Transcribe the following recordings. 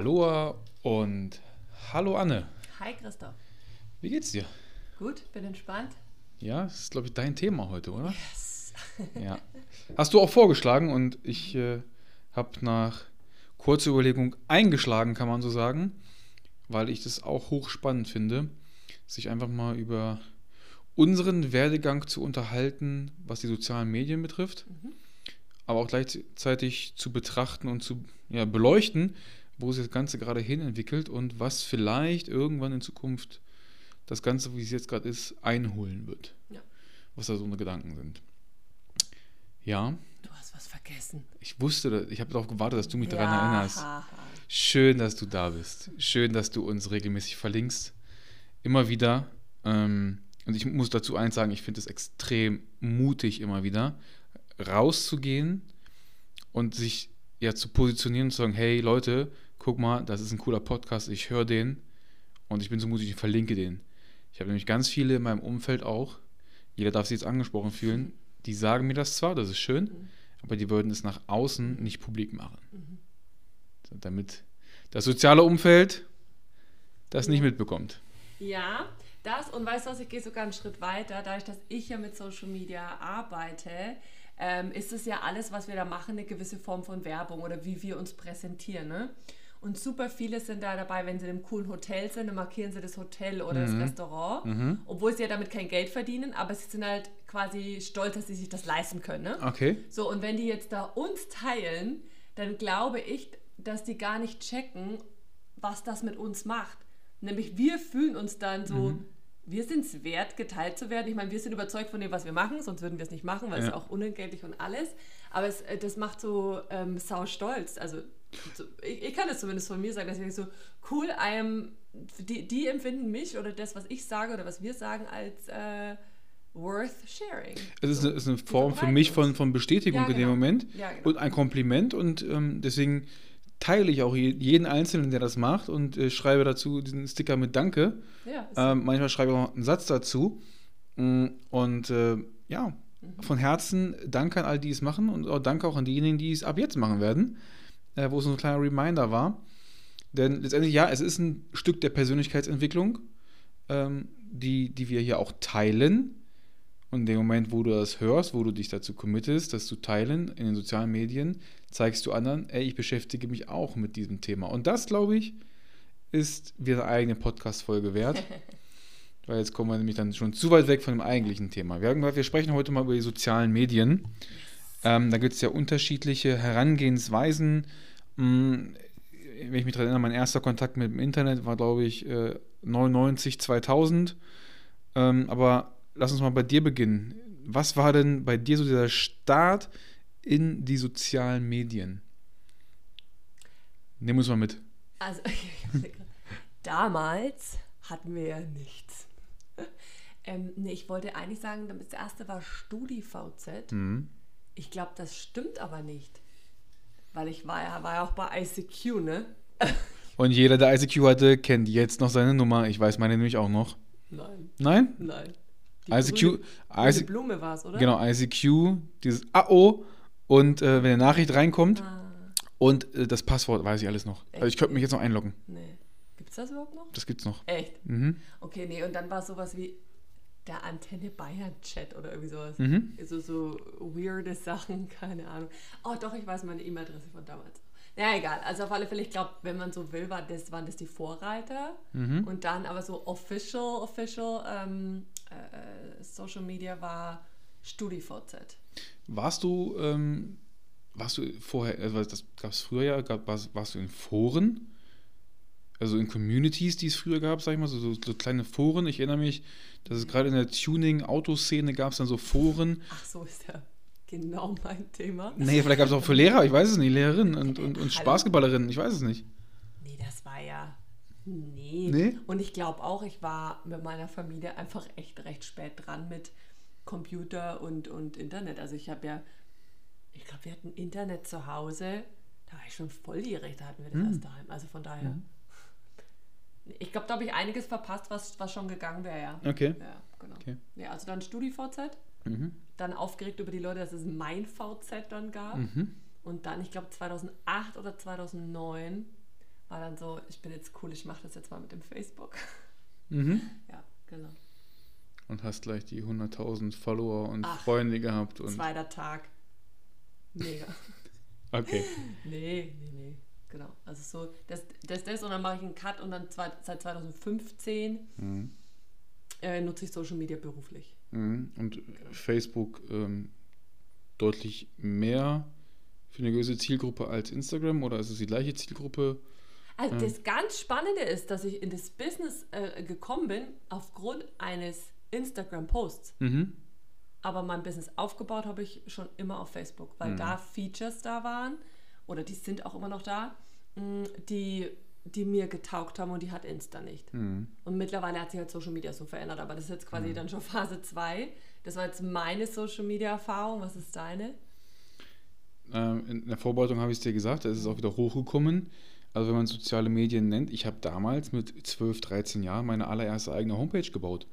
Aloha und hallo Anne. Hi Christoph. Wie geht's dir? Gut, bin entspannt. Ja, das ist, glaube ich, dein Thema heute, oder? Yes. Ja. Hast du auch vorgeschlagen und ich äh, habe nach kurzer Überlegung eingeschlagen, kann man so sagen, weil ich das auch hochspannend finde, sich einfach mal über unseren Werdegang zu unterhalten, was die sozialen Medien betrifft, Mhm. aber auch gleichzeitig zu betrachten und zu ja, beleuchten, wo sich das Ganze gerade hin entwickelt und was vielleicht irgendwann in Zukunft das Ganze, wie es jetzt gerade ist, einholen wird. Ja. Was da so eine Gedanken sind. Ja, Du hast was vergessen. ich wusste, ich habe darauf gewartet, dass du mich daran Ja, erinnerst. haha. Schön, dass du da bist. Schön, dass du uns regelmäßig verlinkst. Immer wieder. Ähm, und ich muss dazu eins sagen, ich finde es extrem mutig, immer wieder rauszugehen und sich ja zu positionieren und zu sagen, hey Leute, guck mal, das ist ein cooler Podcast, ich höre den und ich bin so mutig, ich verlinke den. Ich habe nämlich ganz viele in meinem Umfeld auch, jeder darf sich jetzt angesprochen fühlen, die sagen mir das zwar, das ist schön, Mhm. aber die würden es nach außen nicht publik machen. Mhm. So, damit das soziale Umfeld das nicht mitbekommt. Ja, das und weißt du was, ich gehe sogar einen Schritt weiter. Dadurch, dass ich ja mit Social Media arbeite, ähm, ist es ja alles, was wir da machen, eine gewisse Form von Werbung oder wie wir uns präsentieren. Ne? Und super viele sind da dabei, wenn sie in einem coolen Hotel sind, dann markieren sie das Hotel oder das Restaurant, Mhm. obwohl sie ja damit kein Geld verdienen, aber sie sind halt quasi stolz, dass sie sich das leisten können. Ne? Okay. So, und wenn die jetzt da uns teilen, dann glaube ich, dass die gar nicht checken, was das mit uns macht. Nämlich wir fühlen uns dann so, wir sind es wert, geteilt zu werden. Ich meine, wir sind überzeugt von dem, was wir machen, sonst würden wir es nicht machen, weil es Ja. ist auch unentgeltlich und alles. Aber es, äh, das macht so ähm, sau stolz. Also so, ich, ich kann es zumindest von mir sagen, dass ich so, cool, I am, die, die empfinden mich oder das, was ich sage oder was wir sagen, als äh, worth sharing. Es ist So. eine, ist eine Form für mich von, von Bestätigung Ja, in dem genau. Moment Ja, genau. und ein Kompliment und ähm, deswegen teile ich auch je- jeden Einzelnen, der das macht und äh, schreibe dazu diesen Sticker mit Danke. Ja, Ähm, manchmal schreibe ich auch einen Satz dazu. Mm, Und äh, ja, Mhm. von Herzen danke an all die es machen und auch danke auch an diejenigen, die es ab jetzt machen werden, äh, wo es so ein kleiner Reminder war. Denn letztendlich, ja, es ist ein Stück der Persönlichkeitsentwicklung, ähm, die, die wir hier auch teilen. Und in dem Moment, wo du das hörst, wo du dich dazu committest, das zu teilen in den sozialen Medien, zeigst du anderen, ey, ich beschäftige mich auch mit diesem Thema. Und das, glaube ich, ist wieder eine eigene Podcast-Folge wert. Weil jetzt kommen wir nämlich dann schon zu weit weg von dem eigentlichen Thema. Wir haben gesagt, wir sprechen heute mal über die sozialen Medien. Ähm, da gibt es ja unterschiedliche Herangehensweisen. Wenn ich mich daran erinnere, mein erster Kontakt mit dem Internet war, glaube ich, äh, 99, 2000. Ähm, aber lass uns mal bei dir beginnen. Was war denn bei dir so dieser Start in die sozialen Medien? Nimm uns mal mit. Also, damals hatten wir ja nichts. Ähm, nee, ich wollte eigentlich sagen, das erste war StudiVZ. Mhm. Ich glaube, das stimmt aber nicht. Weil ich war ja, war ja auch bei ICQ, ne? Und jeder, der ICQ hatte, kennt jetzt noch seine Nummer. Ich weiß meine nämlich auch noch. Nein, Nein? nein. Die ICQ, grüne, IC, Blume war es, oder? genau, ICQ, dieses AO und äh, wenn eine Nachricht reinkommt Ah, und äh, das Passwort weiß ich alles noch. Also ich könnte mich jetzt noch einloggen. nee. Gibt's das überhaupt noch? Das gibt's noch. Echt? Mhm. Okay, nee, und dann war sowas wie der Antenne Bayern Chat oder irgendwie sowas. Mhm. So, so weirde Sachen, keine Ahnung. Oh, doch, ich weiß meine E-Mail-Adresse von damals. Ja, egal. Also auf alle Fälle, ich glaube, wenn man so will, war das, waren das die Vorreiter. Mhm. Und dann aber so official, official ähm, äh, Social Media war StudiVZ. Warst du, ähm, warst du vorher, also das gab es früher ja, gab, warst, warst du in Foren? Also in Communities, die es früher gab, sag ich mal, so, so, so kleine Foren. Ich erinnere mich, dass es gerade in der Tuning-Autoszene gab es dann so Foren. Ach, so ist ja genau mein Thema. Nee, vielleicht gab es auch für Lehrer, ich weiß es nicht, Lehrerinnen und, und, und Hallo? Basketballerinnen, ich weiß es nicht. Nee, das war ja. Nee. Nee? Und ich glaube auch, ich war mit meiner Familie einfach echt recht spät dran mit Computer und, und Internet. Also ich habe ja, ich glaube, wir hatten Internet zu Hause. Da war ich schon volljährig, da hatten wir das Hm. erst daheim. Also von daher. Ich glaube, da habe ich einiges verpasst, was, was schon gegangen wäre, ja. Okay. Ja, genau. Okay. Ja, also dann StudiVZ, Mhm. dann aufgeregt über die Leute, dass es mein VZ dann gab. Mhm. Und dann, ich glaube 2008 oder 2009, war dann so, ich bin jetzt cool, ich mache das jetzt mal mit dem Facebook. Mhm. Ja, genau. Und hast gleich die 100.000 Follower und Ach, Freunde gehabt. Und, Zweiter Tag. Mega. okay. nee, nee, nee. Genau. Also so, das, das, das und dann mache ich einen Cut und dann zwei, seit 2015 Mhm. äh, nutze ich Social Media beruflich. Mhm. Und Facebook ähm, deutlich mehr für eine gewisse Zielgruppe als Instagram oder ist es die gleiche Zielgruppe? Also das ganz Spannende ist, dass ich in das Business äh, gekommen bin aufgrund eines Instagram-Posts. Mhm. Aber mein Business aufgebaut habe ich schon immer auf Facebook, weil da Features da waren oder die sind auch immer noch da, mh, die, die mir getaugt haben und die hat Insta nicht. Mhm. Und mittlerweile hat sich halt Social Media so verändert, aber das ist jetzt quasi dann schon Phase 2. Das war jetzt meine Social Media Erfahrung. Was ist deine? Ähm, in der Vorbereitung habe ich es dir gesagt, es ist auch wieder hochgekommen. Also wenn man soziale Medien nennt, ich habe damals mit 12, 13 Jahren meine allererste eigene Homepage gebaut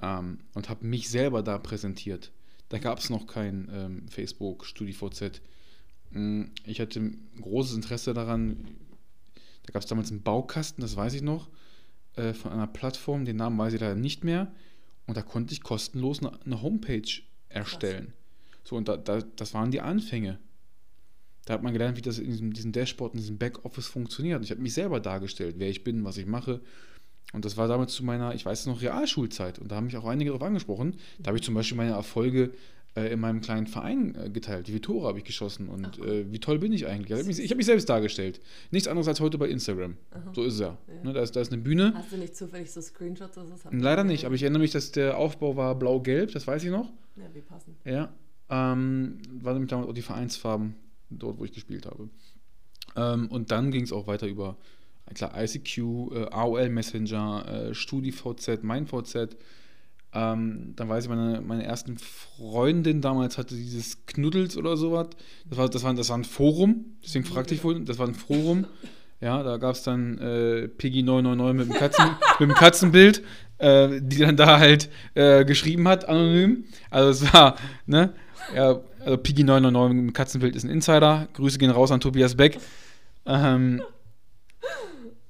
ähm, und habe mich selber da präsentiert. Da gab es noch kein ähm, Facebook, StudiVZ. Mm, Ich hatte ein großes Interesse daran. Da gab es damals einen Baukasten, das weiß ich noch, äh, von einer Plattform, den Namen weiß ich leider nicht mehr. Und da konnte ich kostenlos eine, Homepage erstellen. So, und da, da, das waren die Anfänge. Da hat man gelernt, wie das in diesem, diesem Dashboard, in diesem Backoffice funktioniert. Ich habe mich selber dargestellt, wer ich bin, was ich mache. Und das war damals zu meiner, ich weiß es noch, Realschulzeit. Und da haben mich auch einige darauf angesprochen. Da habe ich zum Beispiel meine Erfolge in meinem kleinen Verein äh, geteilt. Wie viele Tore habe ich geschossen und äh, wie toll bin ich eigentlich. Ich habe mich, ich hab mich selbst dargestellt. Nichts anderes als heute bei Instagram. So ist es ja. Ja. Ne, da, ist, da ist eine Bühne. Hast du nicht zufällig so Screenshots oder so? Leider nicht, aber ich erinnere mich, dass der Aufbau war blau-gelb, das weiß ich noch. Ja, wie passend. Ja, ähm, war nämlich damals auch die Vereinsfarben dort, wo ich gespielt habe. Ähm, und dann ging es auch weiter über, äh, klar, ICQ, äh, AOL Messenger, äh, StudiVZ, MeinVZ. Ähm, dann weiß ich, meine, meine ersten Freundin damals hatte dieses Knuddels oder sowas. Das war, das war, das war ein Forum, deswegen fragte ich vorhin, das war ein Forum. Ja, da gab es dann äh, Piggy 999 mit dem, Katzen, mit dem Katzenbild, äh, die dann da halt äh, geschrieben hat, anonym. Also es war, ne? Ja, also Piggy 999 mit dem Katzenbild ist ein Insider. Grüße gehen raus an Tobias Beck. Ähm,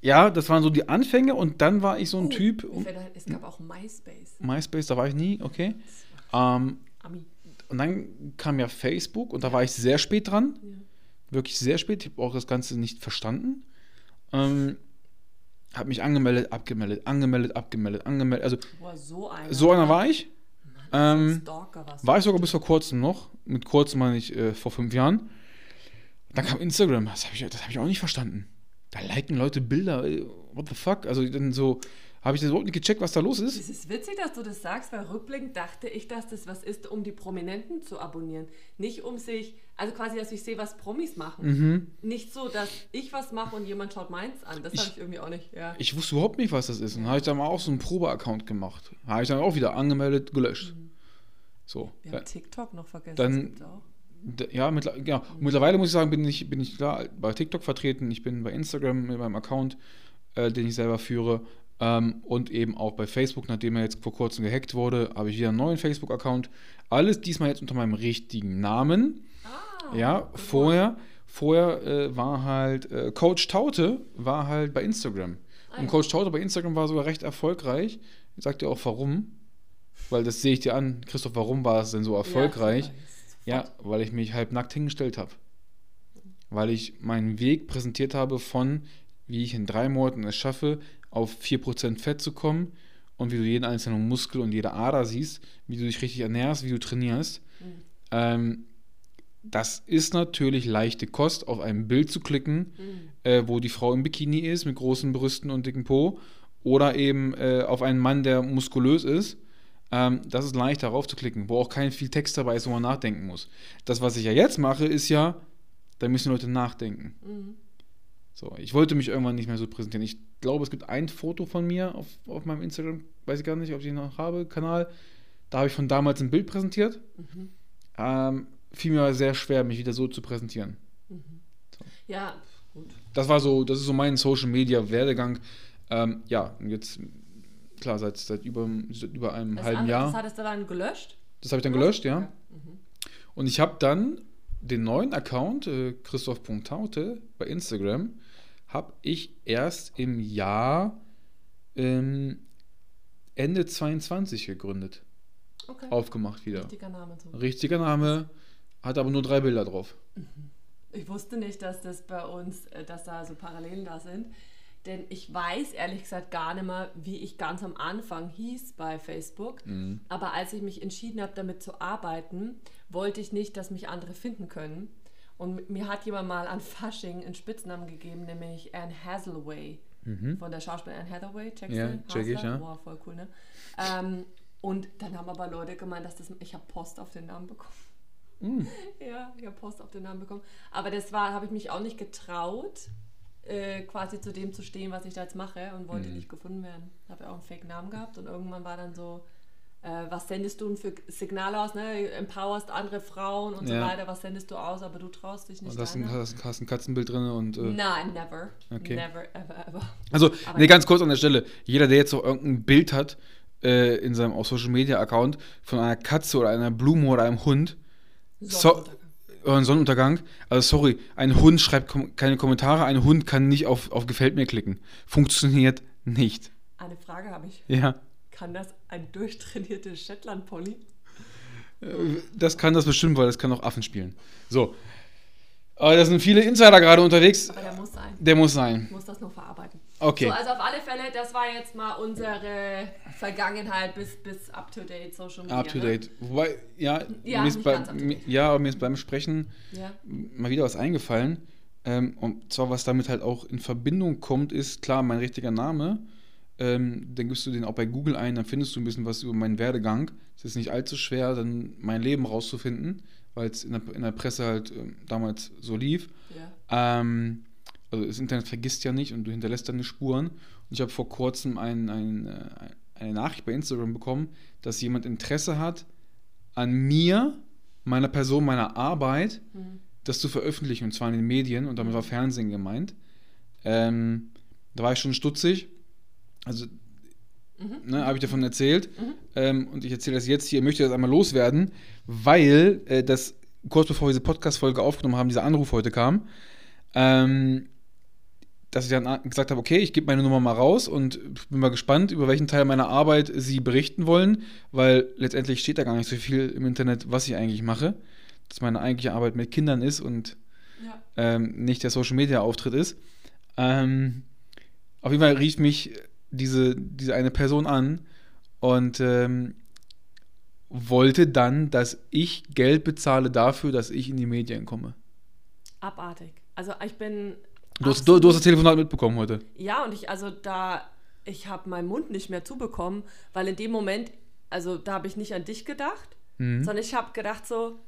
ja, das waren so die Anfänge und dann war ich so ein Oh, Typ. ein, Es gab auch MySpace. MySpace, da war ich nie, okay. Ähm, Ami. und dann kam ja Facebook und da war ich sehr spät dran. Ja. Wirklich sehr spät. Ich habe auch das Ganze nicht verstanden. Ähm, habe mich angemeldet, abgemeldet, angemeldet, abgemeldet, angemeldet. Also Boah, so einer. so einer war ich. Mann, ähm. War ich sogar bis vor kurzem noch. Mit kurzem meine ich äh, vor fünf Jahren. Dann kam Instagram. Das habe ich, das hab ich auch nicht verstanden. Da liken Leute Bilder. äh, What the fuck? Also dann so, habe ich das überhaupt nicht gecheckt, was da los ist? Es ist witzig, dass du das sagst, weil rückblickend dachte ich, dass das was ist, um die Prominenten zu abonnieren. Nicht um sich, also quasi, dass ich sehe, was Promis machen. Mhm. Nicht so, dass ich was mache und jemand schaut meins an. Das habe ich irgendwie auch nicht. Ja. Ich wusste überhaupt nicht, was das ist. Und habe ich dann mal auch so einen Probe-Account gemacht. Habe ich dann auch wieder angemeldet, gelöscht. So. Wir haben TikTok noch vergessen. dann- Ja, mittler ja, mittlerweile muss ich sagen, bin ich, bin ich klar bei TikTok vertreten. Ich bin bei Instagram mit meinem Account, äh, den ich selber führe. Ähm, und eben auch bei Facebook, nachdem er jetzt vor kurzem gehackt wurde, habe ich wieder einen neuen Facebook-Account. Alles diesmal jetzt unter meinem richtigen Namen. Ah, Ja, vorher, vorher äh, war halt äh, Coach Taute war halt bei Instagram. Ah, Und. Coach Taute bei Instagram war sogar recht erfolgreich. Ich sag dir auch warum. Weil das sehe ich dir an. Christoph, warum war es denn so erfolgreich? Ja, Ja, weil ich mich halb nackt hingestellt habe. Weil ich meinen Weg präsentiert habe von, wie ich in drei Monaten es schaffe, auf 4% Fett zu kommen und wie du jeden einzelnen Muskel und jede Ader siehst, wie du dich richtig ernährst, wie du trainierst. Mhm. Ähm, das ist natürlich leichte Kost, auf ein Bild zu klicken, Mhm. äh, wo die Frau im Bikini ist, mit großen Brüsten und dicken Po, oder eben äh, auf einen Mann, der muskulös ist. Ähm, das ist leicht, darauf zu klicken, wo auch kein viel Text dabei ist, wo man nachdenken muss. Das, was ich ja jetzt mache, ist ja, da müssen Leute nachdenken. Mhm. So, ich wollte mich irgendwann nicht mehr so präsentieren. Ich glaube, es gibt ein Foto von mir auf, auf meinem Instagram, weiß ich gar nicht, ob ich ihn noch habe, Kanal. Da habe ich von damals ein Bild präsentiert. Mhm. Ähm, fiel mir sehr schwer, mich wieder so zu präsentieren. Ja, gut. Das war so, das ist so mein Social Media Werdegang. Ähm, ja, und jetzt, klar, seit, seit, über, seit über einem Das halben andere, Jahr. Das hattest du dann gelöscht? Das habe ich dann gelöscht, ja. Mhm. Und ich habe dann den neuen Account, äh, Christoph.taute, bei Instagram, habe ich erst im Jahr ähm, Ende 22 gegründet. Okay. Aufgemacht wieder. Richtiger Name. So. Richtiger Name, hat aber nur drei Bilder drauf. Ich wusste nicht, dass das bei uns, äh, dass da so Parallelen da sind. Denn ich weiß ehrlich gesagt gar nicht mehr, wie ich ganz am Anfang hieß bei Facebook. Mhm. Aber als ich mich entschieden habe, damit zu arbeiten, wollte ich nicht, dass mich andere finden können. Und mir hat jemand mal an Fasching einen Spitznamen gegeben, nämlich Anne Hathaway. Von der Schauspielerin Anne Hathaway. Checkst Mhm. Ja, du? check ich, ja. Wow, voll cool, ne? Ähm, und dann haben aber Leute gemeint, dass das, ich habe Post auf den Namen bekommen. Mhm. Ja, ich habe Post auf den Namen bekommen. Aber das war, habe ich mich auch nicht getraut, äh, quasi zu dem zu stehen, was ich da jetzt mache und wollte Mhm. nicht gefunden werden. Habe ja auch einen Fake-Namen gehabt und irgendwann war dann so, äh, was sendest du denn für Signale aus, ne? Empowerst andere Frauen und so Ja. weiter, was sendest du aus, aber du traust dich nicht. Und hast ein, hast, hast ein Katzenbild drin und. Äh, Nein, never. Okay. Never, ever, ever. Also, Aber- nee, ganz kurz an der Stelle. Jeder, der jetzt noch irgendein Bild hat äh, in seinem Social Media Account von einer Katze oder einer Blume oder einem Hund so, Sonnenuntergang. oder einem Sonnenuntergang, also sorry, ein Hund schreibt kom keine Kommentare, ein Hund kann nicht auf, auf Gefällt mir klicken. Funktioniert nicht. Eine Frage habe ich. Ja. Kann das ein durchtrainiertes Shetland-Pony? Das kann das bestimmt, weil das kann auch Affen spielen. So. Aber da sind viele Insider gerade unterwegs. Aber der muss sein. Der muss sein. Ich muss das nur verarbeiten. Okay. So, also auf alle Fälle, das war jetzt mal unsere Vergangenheit bis, bis up to date Social Media. Up to date. Wobei, ja, Ja, mir ist bei, ganz up to mi- date. ja, aber mir ist beim Sprechen Ne? Ja. mal wieder was eingefallen. Ähm, und zwar, was damit halt auch in Verbindung kommt, ist klar mein richtiger Name. Ähm, dann gibst du den auch bei Google ein, dann findest du ein bisschen was über meinen Werdegang. Es ist nicht allzu schwer, dann mein Leben rauszufinden, weil es in der, in der Presse halt ähm, damals so lief. ja. Ähm, also das Internet vergisst ja nicht und du hinterlässt deine Spuren. Und ich habe vor kurzem ein, ein, äh, eine Nachricht bei Instagram bekommen, dass jemand Interesse hat, an mir, meiner Person, meiner Arbeit, Mhm. das zu veröffentlichen, und zwar in den Medien, und damit war Fernsehen gemeint. Ähm, da war ich schon stutzig. Also, ne, habe ich davon erzählt. Ähm, und ich erzähle das jetzt hier, möchte das einmal loswerden, weil äh, das kurz bevor wir diese Podcast-Folge aufgenommen haben, dieser Anruf heute kam. Ähm, dass ich dann gesagt habe, okay, ich gebe meine Nummer mal raus und bin mal gespannt, über welchen Teil meiner Arbeit Sie berichten wollen, weil letztendlich steht da gar nicht so viel im Internet, was ich eigentlich mache. Dass meine eigentliche Arbeit mit Kindern ist und ja. ähm, nicht der Social Media Auftritt ist. Ähm, auf jeden Fall rief mich diese, diese eine Person an und ähm, wollte dann, dass ich Geld bezahle dafür, dass ich in die Medien komme. Abartig. Also ich bin. Du hast, du, du hast das Telefonat mitbekommen heute. Ja, und ich, also da, ich habe meinen Mund nicht mehr zubekommen, weil in dem Moment, also da habe ich nicht an dich gedacht, Mhm. sondern ich habe gedacht so,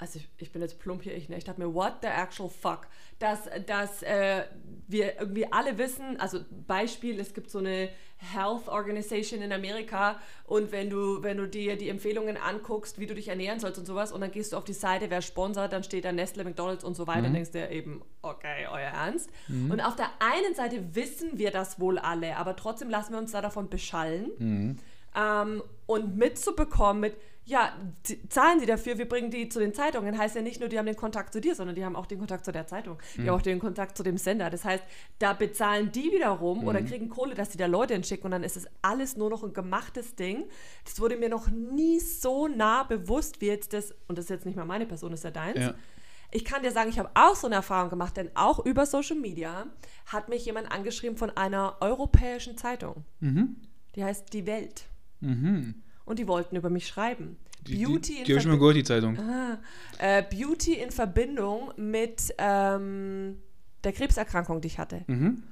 also ich, ich bin jetzt plump hier, ich, ne, ich dachte mir, what the actual fuck? Dass, dass äh, wir irgendwie alle wissen, also Beispiel, es gibt so eine Health Organization in Amerika und wenn du, wenn du dir die Empfehlungen anguckst, wie du dich ernähren sollst und sowas und dann gehst du auf die Seite, wer sponsert, dann steht da Nestle, McDonalds und so weiter, Mhm. denkst du eben, okay, euer Ernst. Und auf der einen Seite wissen wir das wohl alle, aber trotzdem lassen wir uns da davon beschallen Mhm. ähm, und mitzubekommen mit, ja, zahlen sie dafür, wir bringen die zu den Zeitungen, heißt ja nicht nur, die haben den Kontakt zu dir, sondern die haben auch den Kontakt zu der Zeitung, die haben auch den Kontakt zu dem Sender. Das heißt, da bezahlen die wiederum oder kriegen Kohle, dass die da Leute hinschicken und dann ist es alles nur noch ein gemachtes Ding. Das wurde mir noch nie so nah bewusst wie jetzt das, und das ist jetzt nicht mal meine Person, das ist ja deins. Ja. Ich kann dir sagen, ich habe auch so eine Erfahrung gemacht, denn auch über Social Media hat mich jemand angeschrieben von einer europäischen Zeitung. Mhm. Die heißt Die Welt. Mhm. Und die wollten über mich schreiben. Die, Beauty, die, in die habe ich mal gehört, die Zeitung. ah, äh, Beauty in Verbindung mit ähm, der Krebserkrankung, die ich hatte. Mhm.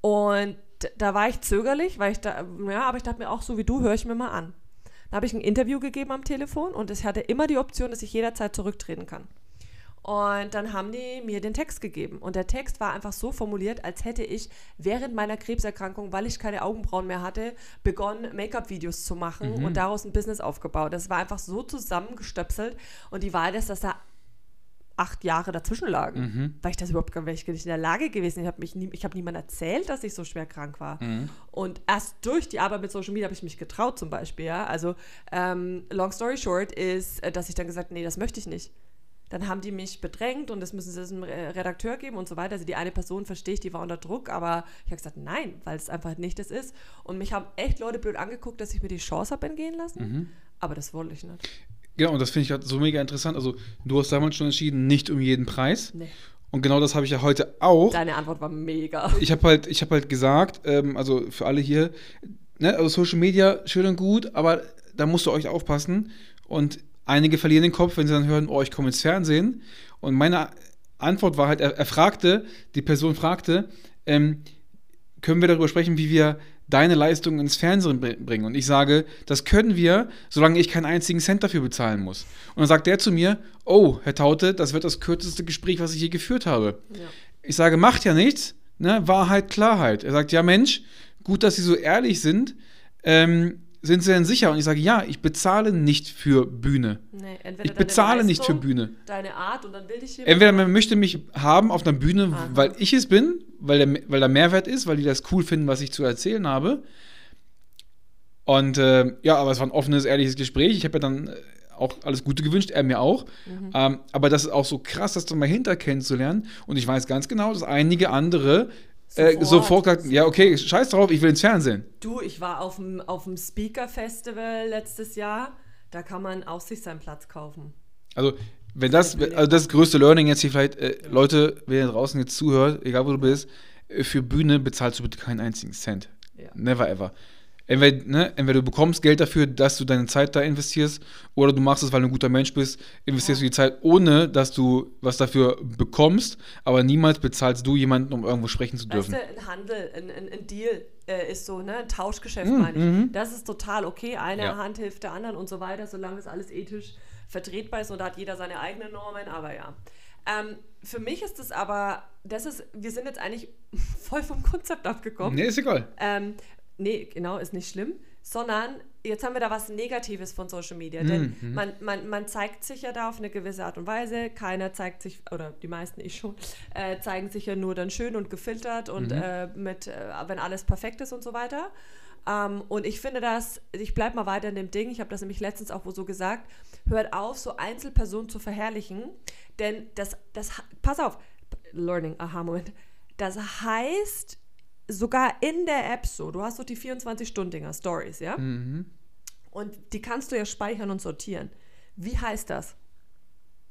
Und da war ich zögerlich, weil ich da, ja, aber ich dachte mir auch so wie du, höre ich mir mal an. Da habe ich ein Interview gegeben am Telefon und es hatte immer die Option, dass ich jederzeit zurücktreten kann. Und dann haben die mir den Text gegeben. Und der Text war einfach so formuliert, als hätte ich während meiner Krebserkrankung, weil ich keine Augenbrauen mehr hatte, begonnen, Make-up-Videos zu machen und daraus ein Business aufgebaut. Das war einfach so zusammengestöpselt. Und die Wahl ist, dass da acht Jahre dazwischen lagen, Mhm. weil ich das überhaupt gar nicht in der Lage gewesen. Ich habe mich nie, ich habe niemand erzählt, dass ich so schwer krank war. Mhm. Und erst durch die Arbeit mit Social Media habe ich mich getraut, zum Beispiel. Ja? Also ähm, long story short ist, äh, dass ich dann gesagt, nee, das möchte ich nicht. Dann haben die mich bedrängt und das müssen sie einem Redakteur geben und so weiter. Also die eine Person verstehe ich, die war unter Druck, aber ich habe gesagt, nein, weil es einfach nicht das ist. Und mich haben echt Leute blöd angeguckt, dass ich mir die Chance habe entgehen lassen. Mhm. Aber das wollte ich nicht. Genau, und das finde ich halt so mega interessant. Also, du hast damals schon entschieden, nicht um jeden Preis. Nee. Und genau das habe ich ja heute auch. Deine Antwort war mega. Ich habe halt, ich hab halt gesagt, ähm, also für alle hier, ne, also Social Media schön und gut, aber da musst du euch aufpassen. Und einige verlieren den Kopf, wenn sie dann hören, oh, ich komme ins Fernsehen. Und meine Antwort war halt, er, er fragte, die Person fragte, ähm, können wir darüber sprechen, wie wir deine Leistung ins Fernsehen bringen. Und ich sage, das können wir, solange ich keinen einzigen Cent dafür bezahlen muss. Und dann sagt der zu mir, oh, Herr Taute, das wird das kürzeste Gespräch, was ich je geführt habe. Ja. Ich sage, macht ja nichts, ne? Wahrheit, Klarheit. Er sagt, ja Mensch, gut, dass Sie so ehrlich sind. Ähm, sind Sie denn sicher? Und ich sage, ja, ich bezahle nicht für Bühne. Nee, ich bezahle Leistung, nicht für Bühne. Deine Art und dann will ich. Entweder man möchte mich haben auf einer Bühne, Aha. weil ich es bin, weil der, weil der Mehrwert ist, weil die das cool finden, was ich zu erzählen habe. Und äh, ja, aber es war ein offenes, ehrliches Gespräch. Ich habe ja dann äh, auch alles Gute gewünscht, er mir auch. Mhm. Ähm, aber das ist auch so krass, das dann mal hinter kennenzulernen. Und ich weiß ganz genau, dass einige andere Sofort. Äh, sofort gesagt, ja, okay, scheiß drauf, ich will ins Fernsehen. Du, ich war auf dem, auf dem Speaker-Festival letztes Jahr, da kann man auch sich seinen Platz kaufen. Also, wenn das, also das größte Learning jetzt hier vielleicht, äh. Leute, wer draußen jetzt zuhört, egal wo du bist, äh, für Bühne bezahlst du bitte keinen einzigen Cent. Ja. Never ever entweder, ne, entweder du bekommst Geld dafür, dass du deine Zeit da investierst, oder du machst es, weil du ein guter Mensch bist, investierst ja. du die Zeit, ohne dass du was dafür bekommst, aber niemals bezahlst du jemanden, um irgendwo sprechen zu dürfen. Weißt du, ein Handel, ein, ein, ein Deal äh, ist so, ne, ein Tauschgeschäft mhm. meine ich. Mhm. Das ist total okay. Eine ja. Hand hilft der anderen und so weiter, solange es alles ethisch vertretbar ist und da hat jeder seine eigenen Normen, aber ja. Ähm, für mich ist es aber, das ist, wir sind jetzt eigentlich voll vom Konzept abgekommen. Nee, ist egal. Ähm, nee, genau, ist nicht schlimm, sondern jetzt haben wir da was Negatives von Social Media. Mhm. Denn man, man, man zeigt sich ja da auf eine gewisse Art und Weise. Keiner zeigt sich, oder die meisten ich schon, äh, zeigen sich ja nur dann schön und gefiltert und mhm. äh, mit, äh, wenn alles perfekt ist und so weiter. Ähm, und ich finde das, ich bleibe mal weiter in dem Ding, ich habe das nämlich letztens auch wo so gesagt, hört auf, so Einzelpersonen zu verherrlichen, denn das, das, pass auf, Learning, aha-Moment, das heißt, sogar in der App so, du hast doch die 24-Stunden-Dinger, Stories, ja? Mhm. Und die kannst du ja speichern und sortieren. Wie heißt das?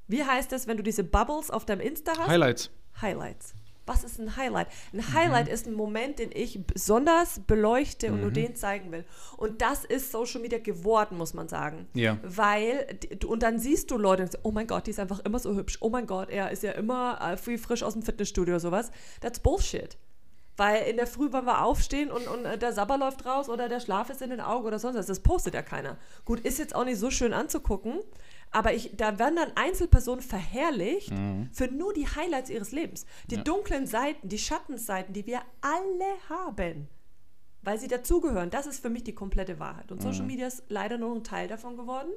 Wie heißt das, wenn du diese Bubbles auf deinem Insta hast? Highlights. Highlights. Was ist ein Highlight? Ein mhm. Highlight mhm. ist ein Moment, den ich besonders beleuchte und mhm. nur den zeigen will. Und das ist Social Media geworden, muss man sagen. Ja. Weil, und dann siehst du Leute oh mein Gott, die ist einfach immer so hübsch. Oh mein Gott, er ist ja immer äh, frisch aus dem Fitnessstudio oder sowas. That's Bullshit. Weil in der Früh wollen wir aufstehen und, und äh, der Sabber läuft raus oder der Schlaf ist in den Augen oder sonst was. Das postet ja keiner. Gut, ist jetzt auch nicht so schön anzugucken, aber ich, da werden dann Einzelpersonen verherrlicht mhm. für nur die Highlights ihres Lebens. Die ja. dunklen Seiten, die Schattenseiten, die wir alle haben, weil sie dazugehören. Das ist für mich die komplette Wahrheit. Und Social mhm. Media ist leider nur ein Teil davon geworden.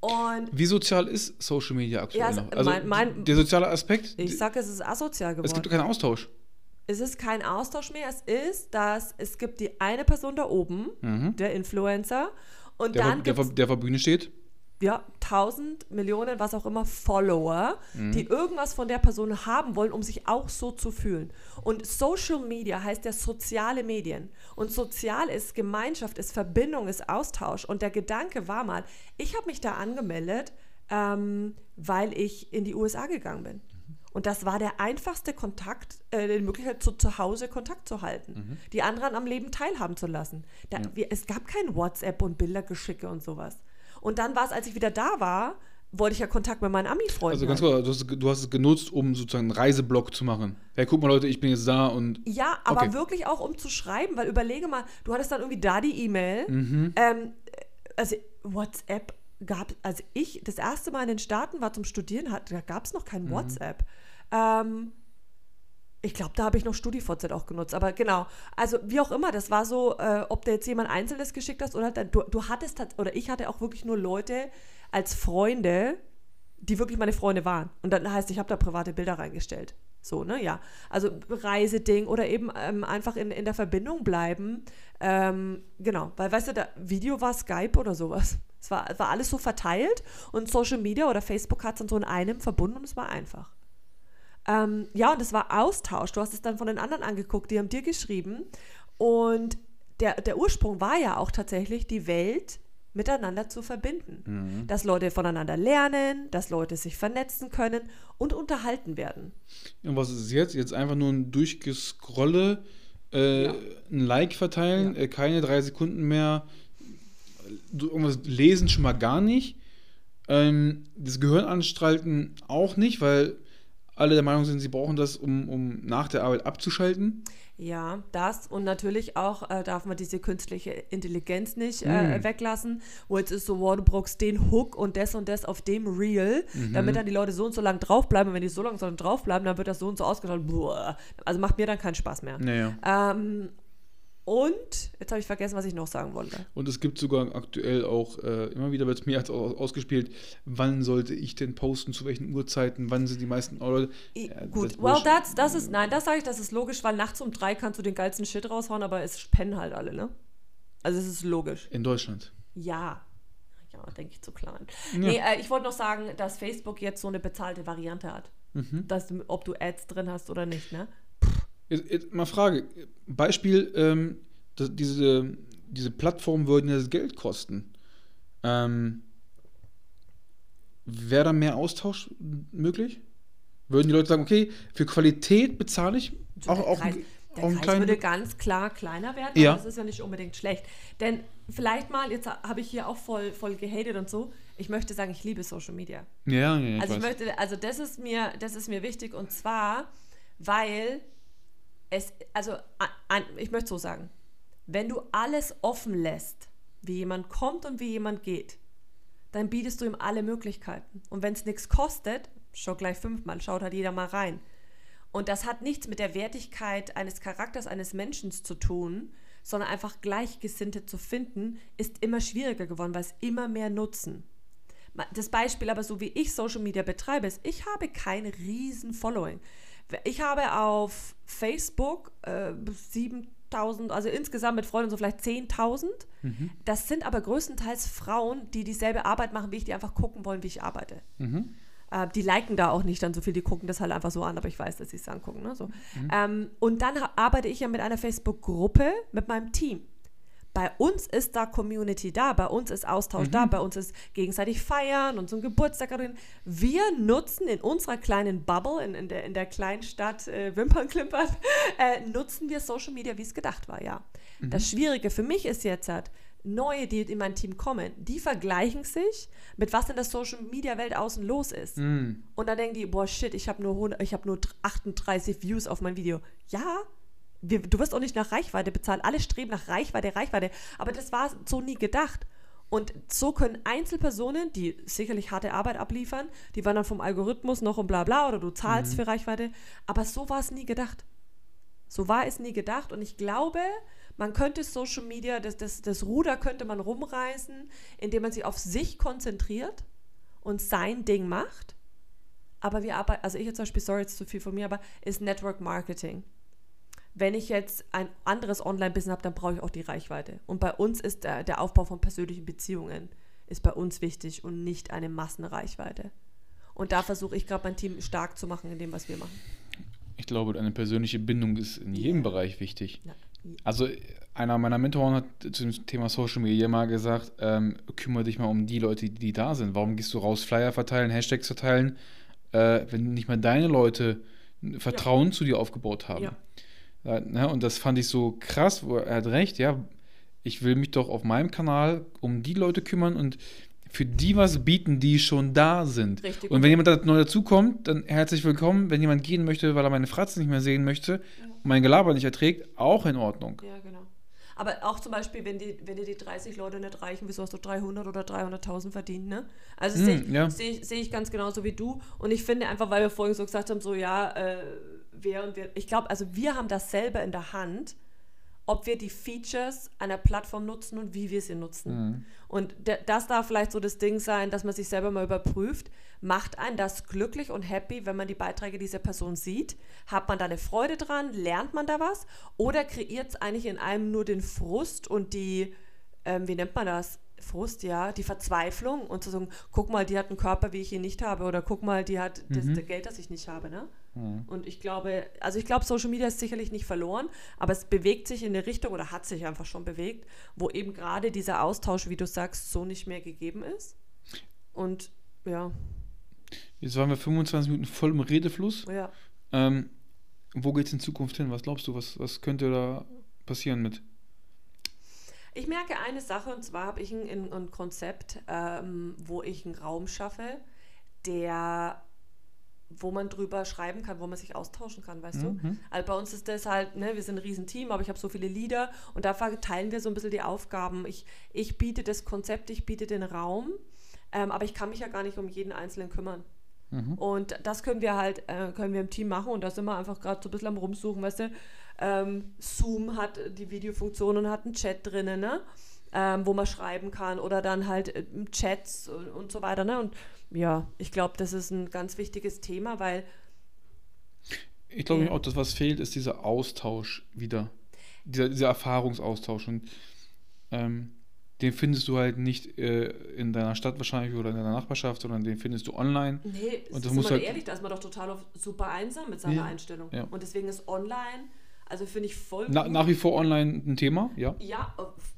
Und Wie sozial ist Social Media aktuell ja, noch? Also mein, mein, der soziale Aspekt? Ich sage, es ist asozial geworden. Es gibt keinen Austausch es ist kein Austausch mehr. Es ist, dass es gibt die eine Person da oben, mhm. der Influencer, und der, dann der, der, der vor Bühne steht. Ja, tausend Millionen, was auch immer, Follower, mhm. die irgendwas von der Person haben wollen, um sich auch so zu fühlen. Und Social Media heißt ja soziale Medien. Und sozial ist Gemeinschaft, ist Verbindung, ist Austausch. Und der Gedanke war mal, ich habe mich da angemeldet, ähm, weil ich in die USA gegangen bin. Und das war der einfachste Kontakt, äh, die Möglichkeit, zu, zu Hause Kontakt zu halten, mhm. die anderen am Leben teilhaben zu lassen. Da, ja. wir, es gab kein WhatsApp und Bildergeschicke und sowas. Und dann war es, als ich wieder da war, wollte ich ja Kontakt mit meinen Ami-Freunden. Also ganz kurz, du, hast, du hast es genutzt, um sozusagen einen Reiseblock zu machen. Hey, guck mal Leute, ich bin jetzt da und. Ja, aber okay. wirklich auch um zu schreiben, weil überlege mal, du hattest dann irgendwie da die E-Mail. Mhm. Ähm, also WhatsApp gab, als ich das erste Mal in den Staaten war zum Studieren, hat, da gab es noch kein mhm. WhatsApp. Ähm, ich glaube, da habe ich noch StudiVZ auch genutzt. Aber genau, also wie auch immer, das war so, äh, ob du jetzt jemand Einzelnes geschickt hast oder du, du hattest, oder ich hatte auch wirklich nur Leute als Freunde, die wirklich meine Freunde waren. Und dann heißt, ich habe da private Bilder reingestellt. So, ne, ja. Also Reiseding oder eben ähm, einfach in, in der Verbindung bleiben. Ähm, genau, weil, weißt du, da Video war Skype oder sowas. Es war, es war alles so verteilt und Social Media oder Facebook hat es dann so in einem verbunden und es war einfach. Ähm, ja, und es war Austausch. Du hast es dann von den anderen angeguckt, die haben dir geschrieben. Und der, der Ursprung war ja auch tatsächlich, die Welt miteinander zu verbinden. Mhm. Dass Leute voneinander lernen, dass Leute sich vernetzen können und unterhalten werden. Und was ist es jetzt? Jetzt einfach nur ein Durchgescrolle, äh, Ja. ein Like verteilen, Ja. äh, keine drei Sekunden mehr, irgendwas lesen schon mal gar nicht. Ähm, das Gehirn anstalten auch nicht, weil alle der Meinung sind, sie brauchen das, um, um nach der Arbeit abzuschalten. Ja, das und natürlich auch äh, darf man diese künstliche Intelligenz nicht äh, Mm. weglassen, wo jetzt ist so, wow, du brauchst den Hook und das und das auf dem Reel, Mhm. damit dann die Leute so und so lang draufbleiben. Und wenn die so lang so lang draufbleiben, dann wird das so und so ausgeschaut. Boah. Also macht mir dann keinen Spaß mehr. Naja. Ähm, und jetzt habe ich vergessen, was ich noch sagen wollte. Und es gibt sogar aktuell auch, äh, immer wieder wird es mir ausgespielt, wann sollte ich denn posten, zu welchen Uhrzeiten, wann sind die meisten Leute. I- Ja, Gut, das well, that's, das ist, nein, das sage ich, das ist logisch, weil nachts um drei kannst du den geilsten Shit raushauen, aber es pennen halt alle, ne? Also es ist logisch. In Deutschland. Ja. Ja, denke ich zu klein. Ja. Nee, äh, ich wollte noch sagen, dass Facebook jetzt so eine bezahlte Variante hat. Mhm. Dass ob du Ads drin hast oder nicht, ne? Jetzt, jetzt mal Frage. Beispiel, ähm, das, diese, diese Plattformen würden ja das Geld kosten. Ähm, Wäre da mehr Austausch möglich? Würden die Leute sagen, okay, für Qualität bezahle ich So auch, auch, Kreis, der auch Kreis kleinen. würde ganz klar kleiner werden, Ja. aber das ist ja nicht unbedingt schlecht. Denn vielleicht mal, jetzt habe ich hier auch voll, voll gehatet und so, ich möchte sagen, ich liebe Social Media. Ja, ja, ja, ich Also ich weiß. möchte, also das ist mir, das ist mir wichtig und zwar, weil es, also ich möchte so sagen, wenn du alles offen lässt, wie jemand kommt und wie jemand geht, dann bietest du ihm alle Möglichkeiten. Und wenn es nichts kostet, schau gleich fünfmal, schaut halt jeder mal rein. Und das hat nichts mit der Wertigkeit eines Charakters eines Menschen zu tun, sondern einfach Gleichgesinnte zu finden, ist immer schwieriger geworden, weil es immer mehr nutzen. Das Beispiel aber, so wie ich Social Media betreibe, ist, ich habe kein riesen Following. Ich habe auf Facebook äh, 7000, also insgesamt mit Freunden so vielleicht 10.000. Das sind aber größtenteils Frauen, die dieselbe Arbeit machen wie ich, die einfach gucken wollen, wie ich arbeite. Mhm. Äh, die liken da auch nicht dann so viel, die gucken das halt einfach so an, aber ich weiß, dass sie es angucken. Ne? So. Ähm, und dann arbeite ich ja mit einer Facebook-Gruppe mit meinem Team. Bei uns ist da Community da, bei uns ist Austausch da, bei uns ist gegenseitig feiern und so ein Geburtstag. Wir nutzen in unserer kleinen Bubble, in, in, der, in der kleinen Stadt äh, Wimpernklimpern, äh, nutzen wir Social Media, wie es gedacht war, ja. Das Schwierige für mich ist jetzt halt, neue, die in mein Team kommen, die vergleichen sich mit was in der Social Media Welt außen los ist. Mhm. Und dann denken die, boah, shit, ich habe nur, 100 ich hab nur 38 Views auf mein Video. Ja, wir, du wirst auch nicht nach Reichweite bezahlt. Alle streben nach Reichweite, Reichweite. Aber das war so nie gedacht. Und so können Einzelpersonen, die sicherlich harte Arbeit abliefern, die waren dann vom Algorithmus noch und bla bla oder du zahlst für Reichweite. Aber so war es nie gedacht. So war es nie gedacht. Und ich glaube, man könnte Social Media, das, das, das Ruder könnte man rumreißen, indem man sich auf sich konzentriert und sein Ding macht. Aber wir arbeiten, also ich jetzt zum Beispiel, sorry, jetzt zu viel von mir, aber ist Network Marketing. Wenn ich jetzt ein anderes Online-Business habe, dann brauche ich auch die Reichweite. Und bei uns ist der, der Aufbau von persönlichen Beziehungen ist bei uns wichtig und nicht eine Massenreichweite. Und da versuche ich gerade mein Team stark zu machen in dem, was wir machen. Ich glaube, eine persönliche Bindung ist in jedem Bereich wichtig. Ja. Also einer meiner Mentoren hat zu dem Thema Social Media mal gesagt, ähm, kümmere dich mal um die Leute, die, die da sind. Warum gehst du raus, Flyer verteilen, Hashtags verteilen, äh, wenn nicht mal deine Leute Vertrauen zu dir aufgebaut haben? Ja. Ja, ne, und das fand ich so krass, wo er hat recht, ja, ich will mich doch auf meinem Kanal um die Leute kümmern und für die was bieten, die schon da sind. Richtig. Und wenn jemand da neu dazukommt, dann herzlich willkommen. Wenn jemand gehen möchte, weil er meine Fratze nicht mehr sehen möchte und mein Gelaber nicht erträgt, auch in Ordnung. Ja, genau. Aber auch zum Beispiel, wenn, die, wenn dir die 30 Leute nicht reichen, wieso hast du 300 oder 300.000 verdient, ne? Also Hm, sehe ich, ja. seh seh ich ganz genauso wie du. Und ich finde einfach, weil wir vorhin so gesagt haben, so ja, äh, wer und wer. Ich glaube, also wir haben das selber in der Hand, ob wir die Features einer Plattform nutzen und wie wir sie nutzen. Mhm. Und das darf vielleicht so das Ding sein, dass man sich selber mal überprüft. Macht einen das glücklich und happy, wenn man die Beiträge dieser Person sieht? Hat man da eine Freude dran? Lernt man da was? Oder kreiert es eigentlich in einem nur den Frust und die, ähm, wie nennt man das? Frust, ja, die Verzweiflung und zu sagen, guck mal, die hat einen Körper, wie ich ihn nicht habe, oder guck mal, die hat das, Mhm. das Geld, das ich nicht habe, ne? Mhm. Und ich glaube, also ich glaube, Social Media ist sicherlich nicht verloren, aber es bewegt sich in eine Richtung oder hat sich einfach schon bewegt, wo eben gerade dieser Austausch, wie du sagst, so nicht mehr gegeben ist. Und ja, Jetzt waren wir 25 Minuten voll im Redefluss. ja. Ähm, wo geht es in Zukunft hin? Was glaubst du, was, was könnte da passieren mit? Ich merke eine Sache und zwar habe ich ein, ein, ein Konzept, ähm, wo ich einen Raum schaffe, der, wo man drüber schreiben kann, wo man sich austauschen kann, weißt du? Mhm. Also bei uns ist das halt, ne, wir sind ein Riesenteam, aber ich habe so viele Lieder und da verteilen wir so ein bisschen die Aufgaben. Ich, ich biete das Konzept, ich biete den Raum, ähm, aber ich kann mich ja gar nicht um jeden Einzelnen kümmern. Mhm. Und das können wir halt, äh, können wir im Team machen und da sind wir einfach gerade so ein bisschen am Rumsuchen, weißt du. Ähm, Zoom hat die Videofunktion und hat einen Chat drinnen, ne? Ähm, wo man schreiben kann oder dann halt äh, Chats und, und so weiter, ne? Und ja, ich glaube, das ist ein ganz wichtiges Thema, weil Ich glaube auch, dass was fehlt, ist dieser Austausch wieder. Dieser, dieser Erfahrungsaustausch. Und ähm, den findest du halt nicht äh, in deiner Stadt wahrscheinlich oder in deiner Nachbarschaft, sondern den findest du online. Nee, Und das mal halt- ehrlich, da ist man doch total super einsam mit seiner Ja, Einstellung. ja. Und deswegen ist online, also finde ich voll Na, gut. nach wie vor online ein Thema, ja. Ja,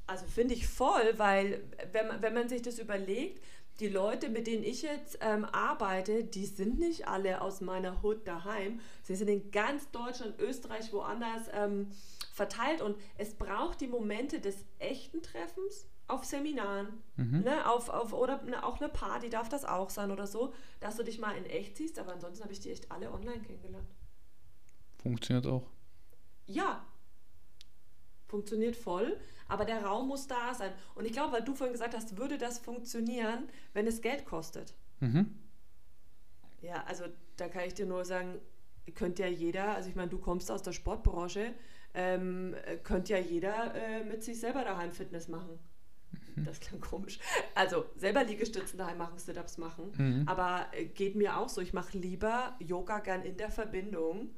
also finde ich voll, weil wenn wenn man sich das überlegt, die Leute, mit denen ich jetzt ähm, arbeite, die sind nicht alle aus meiner Hut daheim. Sie sind in ganz Deutschland, Österreich, woanders ähm, verteilt und es braucht die Momente des echten Treffens auf Seminaren, Mhm. ne, auf, auf, oder ne, auch eine Party darf das auch sein oder so, dass du dich mal in echt siehst, aber ansonsten habe ich die echt alle online kennengelernt. Funktioniert auch. Ja, funktioniert voll, aber der Raum muss da sein. Und ich glaube, weil du vorhin gesagt hast, würde das funktionieren, wenn es Geld kostet. Mhm. Ja, also da kann ich dir nur sagen, könnte ja jeder, also ich meine, du kommst aus der Sportbranche, ähm, äh, könnte ja jeder äh, mit sich selber daheim Fitness machen. Das klang komisch. Also selber Liegestützen daheim machen, Sit-Ups machen. Mhm. Aber äh, geht mir auch so, ich mache lieber Yoga gern in der Verbindung.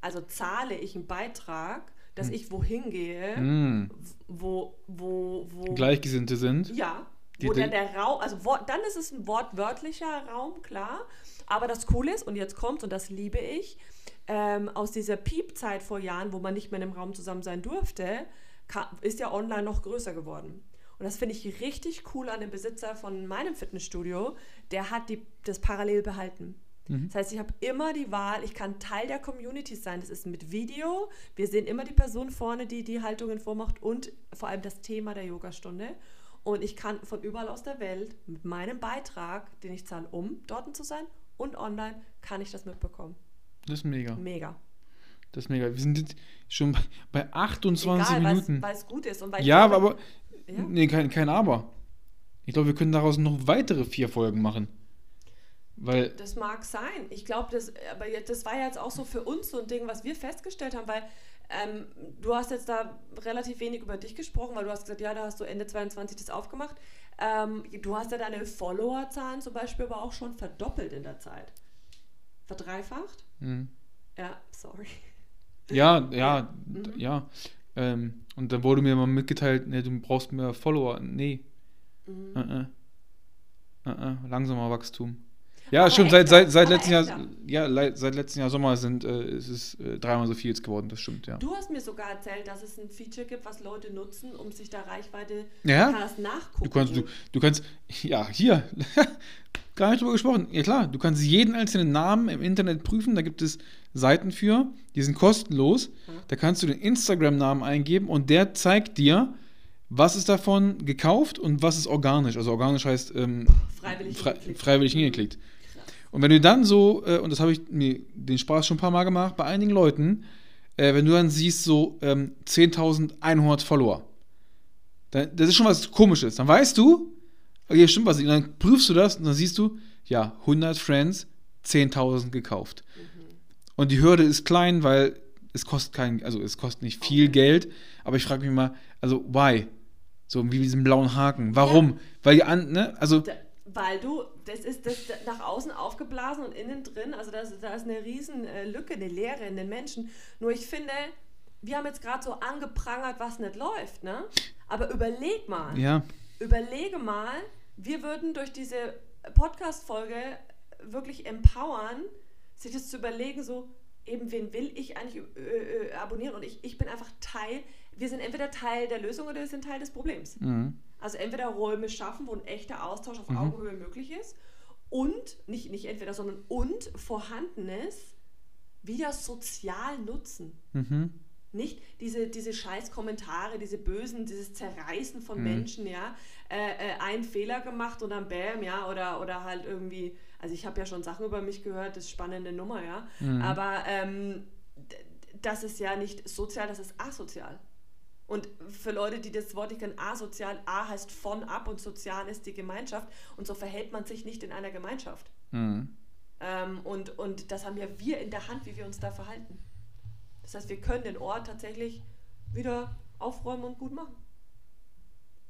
Also zahle ich einen Beitrag, dass Hm. ich wohin gehe, Mhm. wo, wo, wo. Gleichgesinnte sind. Ja, Die- wo die- der Raum, also Wort, dann ist es ein wortwörtlicher Raum, klar. Aber das Coole ist, und jetzt kommt, und das liebe ich, ähm, aus dieser Piep-Zeit vor Jahren, wo man nicht mehr in einem Raum zusammen sein durfte, ka- ist ja online noch größer geworden. Und das finde ich richtig cool an dem Besitzer von meinem Fitnessstudio. Der hat die, das parallel behalten. Mhm. Das heißt, ich habe immer die Wahl, ich kann Teil der Community sein. Das ist mit Video. Wir sehen immer die Person vorne, die die Haltungen vormacht und vor allem das Thema der Yogastunde. Und ich kann von überall aus der Welt mit meinem Beitrag, den ich zahle, um dort zu sein und online, kann ich das mitbekommen. Das ist mega. Mega. Das ist mega. Wir sind jetzt schon bei- bei 28 Egal, Minuten. weil es gut ist. Und weil Ja, glaube, aber. Ja? Nee, kein, kein Aber. Ich glaube, wir können daraus noch weitere vier Folgen machen. Weil. Das mag sein. Ich glaube, das, aber das war ja jetzt auch so für uns so ein Ding, was wir festgestellt haben, weil ähm, du hast jetzt da relativ wenig über dich gesprochen, weil du hast gesagt, ja, da hast du Ende 22 das aufgemacht. Ähm, du hast ja deine Followerzahlen zum Beispiel aber auch schon verdoppelt in der Zeit. Verdreifacht? Mh. Ja, sorry. Ja, ja, Mhm. ja. Ähm, und dann wurde mir mal mitgeteilt, ne, du brauchst mehr Follower. Nee. Mhm. Äh. Äh, äh. Langsamer Wachstum. Ja, Aber stimmt, seit, seit, seit letztem Jahr, ja, seit letztem Jahr Sommer sind, äh, es ist äh, dreimal so viel jetzt geworden, das stimmt, ja. Du hast mir sogar erzählt, dass es ein Feature gibt, was Leute nutzen, um sich da Reichweite Ja? nachgucken. Du kannst, du, du kannst, ja, hier, gar nicht drüber gesprochen. Ja klar, du kannst jeden einzelnen Namen im Internet prüfen, da gibt es Seiten für, die sind kostenlos. Da kannst du den Instagram-Namen eingeben und der zeigt dir, was ist davon gekauft und was ist organisch. Also organisch heißt ähm, Freiwillig frei, hingeklickt. freiwillig hingeklickt. Und wenn du dann so, äh, und das habe ich mir den Spaß schon ein paar Mal gemacht, bei einigen Leuten, äh, wenn du dann siehst, so ähm, 10.100 Follower, dann, das ist schon was Komisches. Dann weißt du, okay, stimmt was. Und dann prüfst du das und dann siehst du, ja, 100 Friends, 10.000 gekauft. Und die Hürde ist klein, weil es kostet kein, also es kostet nicht viel Okay. Geld, aber ich frage mich mal, also why? So wie diesen blauen Haken. Warum? Weil die an, ne, also Da, weil du, das ist das nach außen aufgeblasen und innen drin, also da ist eine riesen äh, Lücke, eine Leere in den Menschen. Nur ich finde, wir haben jetzt gerade so angeprangert, was nicht läuft, ne? Aber überleg mal, ja, überlege mal, wir würden durch diese Podcast-Folge wirklich empowern, sich das zu überlegen, so, eben wen will ich eigentlich äh, äh, abonnieren und ich, ich bin einfach Teil, wir sind entweder Teil der Lösung oder wir sind Teil des Problems. Mhm. Also entweder Räume schaffen, wo ein echter Austausch auf Augenhöhe möglich ist und, nicht, nicht entweder, sondern und Vorhandenes wieder sozial nutzen. Mhm. Nicht diese, diese scheiß Kommentare, diese bösen, dieses Zerreißen von Menschen, ja. Äh, äh, einen Fehler gemacht und dann bam, ja, oder, oder halt irgendwie, also ich habe ja schon Sachen über mich gehört, das ist spannende Nummer, ja. Aber ähm, das ist ja nicht sozial, das ist asozial. Und für Leute, die das Wort nicht kennen, asozial, A heißt von ab und sozial ist die Gemeinschaft. Und so verhält man sich nicht in einer Gemeinschaft. Mhm. Ähm, und, und das haben ja wir in der Hand, wie wir uns da verhalten. Das heißt, wir können den Ort tatsächlich wieder aufräumen und gut machen.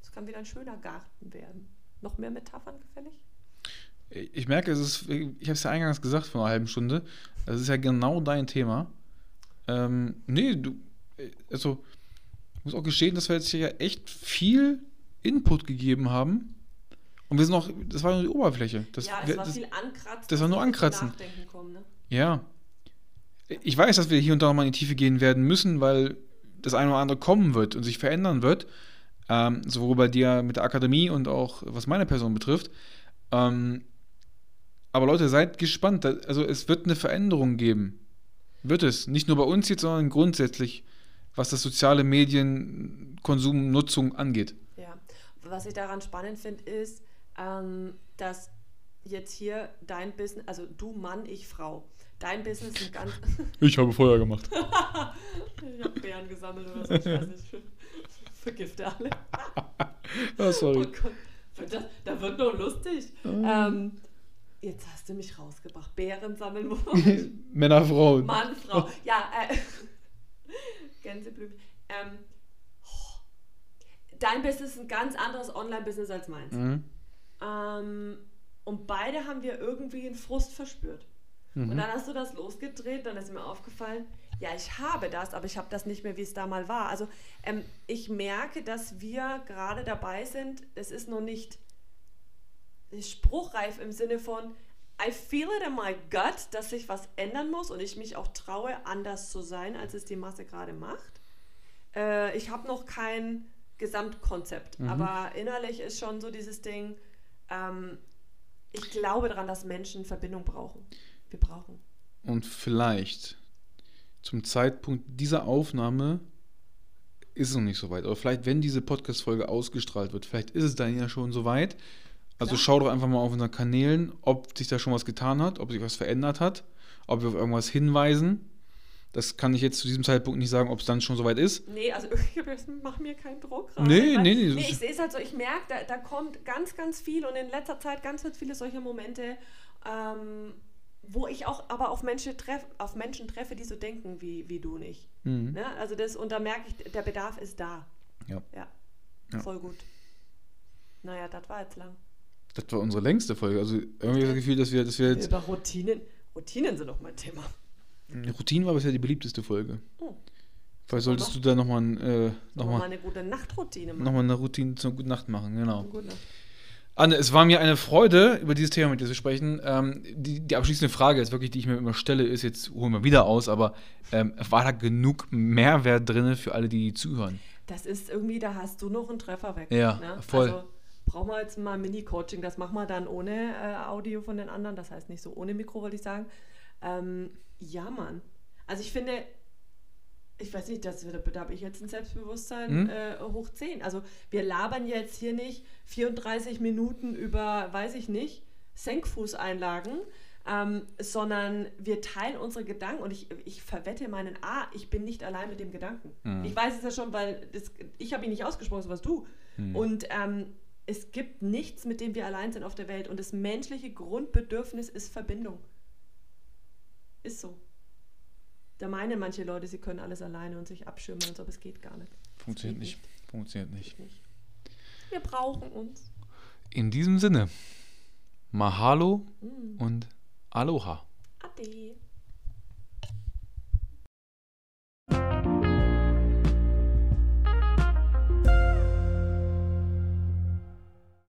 Es kann wieder ein schöner Garten werden. Noch mehr Metaphern gefällig? Ich merke, es ist, ich habe es ja eingangs gesagt vor einer halben Stunde, das ist ja genau dein Thema. Ähm, nee, du, also, ich muss auch gestehen, dass wir jetzt hier ja echt viel Input gegeben haben. Und wir sind noch, das war nur die Oberfläche. Das, ja, es war das, viel Ankratzen. das war nur Ankratzen. Kommen, ne? Ja. Ich weiß, dass wir hier und da nochmal in die Tiefe gehen werden müssen, weil das eine oder andere kommen wird und sich verändern wird. Ähm, sowohl bei dir mit der Akademie und auch was meine Person betrifft. Ähm, aber Leute, seid gespannt. Also es wird eine Veränderung geben. Wird es. Nicht nur bei uns jetzt, sondern grundsätzlich, was das soziale Medienkonsum, Nutzung angeht. Ja. Was ich daran spannend finde, ist, ähm, dass jetzt hier dein Business, also du Mann, ich Frau, dein Business ein ganz. Ich habe Feuer gemacht. ich habe Bären gesammelt oder so, ich weiß nicht. Vergifte alle. Ah, Oh sorry. Gott, das, da wird nur lustig. Ähm, jetzt hast du mich rausgebracht. Bären sammeln, wo Männer, Frauen. Mann, Frau. Ja, äh, Gänseblümchen. Ähm, dein Business ist ein ganz anderes Online-Business als meins. Mhm. Ähm, und beide haben wir irgendwie einen Frust verspürt. Und dann hast du das losgedreht, dann ist mir aufgefallen, ja, ich habe das, aber ich habe das nicht mehr, wie es da mal war. Also ähm, ich merke, dass wir gerade dabei sind, es ist noch nicht spruchreif im Sinne von, I feel it in my gut, dass sich was ändern muss und ich mich auch traue, anders zu sein, als es die Masse gerade macht. Äh, ich habe noch kein Gesamtkonzept, aber innerlich ist schon so dieses Ding, ähm, ich glaube daran, dass Menschen Verbindung brauchen. Wir brauchen. Und vielleicht zum Zeitpunkt dieser Aufnahme ist es noch nicht so weit. Aber vielleicht, wenn diese Podcast-Folge ausgestrahlt wird, vielleicht ist es dann ja schon so weit. Also schau doch einfach mal auf unseren Kanälen, ob sich da schon was getan hat, ob sich was verändert hat, ob wir auf irgendwas hinweisen. Das kann ich jetzt zu diesem Zeitpunkt nicht sagen, ob es dann schon so weit ist. Nee, also ich mach mir keinen Druck gerade. Nee, nee, nee, nee. Ich sehe es halt so, ich merke, da, da kommt ganz, ganz viel und in letzter Zeit ganz, ganz viele solche Momente, ähm, wo ich auch aber auf Menschen, treff, auf Menschen treffe, die so denken wie, wie du und ich. Mhm. Ne? Also das, und da merke ich, der Bedarf ist da. Ja. Ja, Ja. voll gut. Naja, das war jetzt lang. Das war unsere längste Folge. Also irgendwie das Gefühl, dass wir, dass wir jetzt. Über Routinen. Routinen sind doch mein Thema. Routine war bisher die beliebteste Folge. Oh. Vielleicht solltest du da nochmal äh, noch mal mal, eine gute Nachtroutine machen. noch mal eine Routine zur Gute Nacht machen. Genau. Gute Nacht. Anne, es war mir eine Freude, über dieses Thema mit dir zu sprechen. Ähm, die, die abschließende Frage jetzt wirklich, die ich mir immer stelle, ist jetzt, holen wir wieder aus, aber ähm, war da genug Mehrwert drin für alle, die zuhören? Das ist irgendwie, da hast du noch einen Treffer weg. Ja, ne? voll. Also brauchen wir jetzt mal Mini-Coaching. Das machen wir dann ohne äh, Audio von den anderen. Das heißt nicht so ohne Mikro, wollte ich sagen. Ähm, ja, Mann. Also ich finde, ich weiß nicht, das, da habe ich jetzt ein Selbstbewusstsein Mhm. äh, hoch 10. Also wir labern jetzt hier nicht 34 Minuten über, weiß ich nicht, Senkfußeinlagen, ähm, sondern wir teilen unsere Gedanken und ich, ich verwette meinen A, ich bin nicht allein mit dem Gedanken. Mhm. Ich weiß es ja schon, weil das, ich habe ihn nicht ausgesprochen, so was du. Mhm. Und ähm, es gibt nichts, mit dem wir allein sind auf der Welt. Und das menschliche Grundbedürfnis ist Verbindung. Ist so. Da meinen manche Leute, sie können alles alleine und sich abschirmen, ob es geht gar nicht. Funktioniert Geht nicht. Funktioniert nicht. Nicht. Wir brauchen uns. In diesem Sinne, Mahalo Mm. und Aloha.